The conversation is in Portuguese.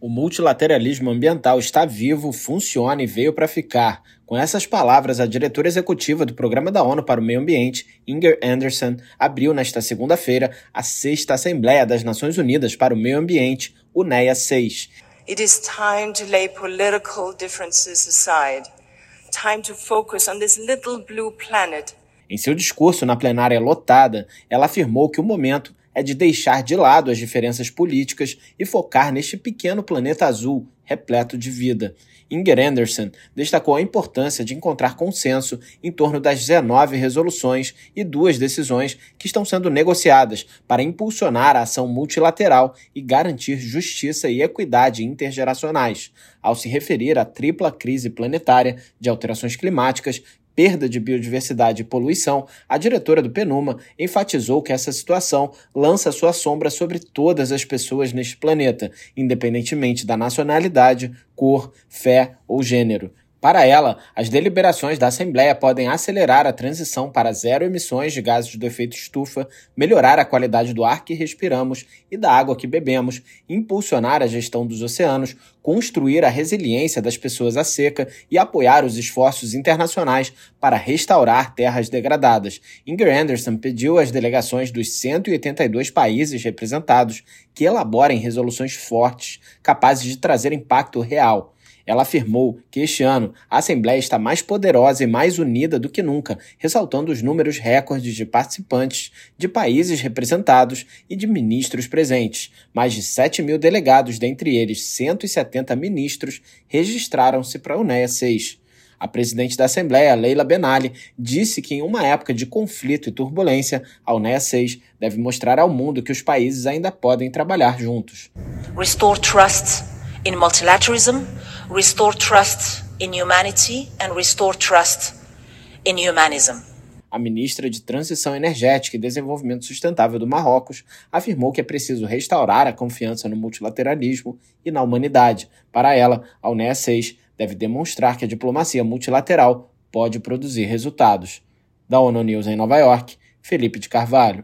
O multilateralismo ambiental está vivo, funciona e veio para ficar. Com essas palavras, a diretora executiva do Programa da ONU para o Meio Ambiente, Inger Anderson, abriu nesta segunda-feira a sexta Assembleia das Nações Unidas para o Meio Ambiente, UNEA 6. It is time to lay political differences aside. Time to focus on this little blue planet. Em seu discurso na plenária lotada, ela afirmou que o momento é de deixar de lado as diferenças políticas e focar neste pequeno planeta azul repleto de vida. Inger Anderson destacou a importância de encontrar consenso em torno das 19 resoluções e duas decisões que estão sendo negociadas para impulsionar a ação multilateral e garantir justiça e equidade intergeracionais, ao se referir à tripla crise planetária de alterações climáticas, perda de biodiversidade e poluição, a diretora do PNUMA enfatizou que essa situação lança sua sombra sobre todas as pessoas neste planeta, independentemente da nacionalidade, cor, fé ou gênero. Para ela, as deliberações da Assembleia podem acelerar a transição para zero emissões de gases do efeito estufa, melhorar a qualidade do ar que respiramos e da água que bebemos, impulsionar a gestão dos oceanos, construir a resiliência das pessoas à seca e apoiar os esforços internacionais para restaurar terras degradadas. Inger Anderson pediu às delegações dos 182 países representados que elaborem resoluções fortes, capazes de trazer impacto real. Ela afirmou que este ano a Assembleia está mais poderosa e mais unida do que nunca, ressaltando os números recordes de participantes, de países representados e de ministros presentes. Mais de 7 mil delegados, dentre eles 170 ministros, registraram-se para a UNEA 6. A presidente da Assembleia, Leila Benali, disse que em uma época de conflito e turbulência, a UNEA 6 deve mostrar ao mundo que os países ainda podem trabalhar juntos. Restore trust in multilateralism restore trust in humanity and restore trust in humanism. A ministra de Transição Energética e Desenvolvimento Sustentável do Marrocos afirmou que é preciso restaurar a confiança no multilateralismo e na humanidade. Para ela, a UNEA 6 deve demonstrar que a diplomacia multilateral pode produzir resultados. Da ONU News em Nova York, Felipe de Carvalho.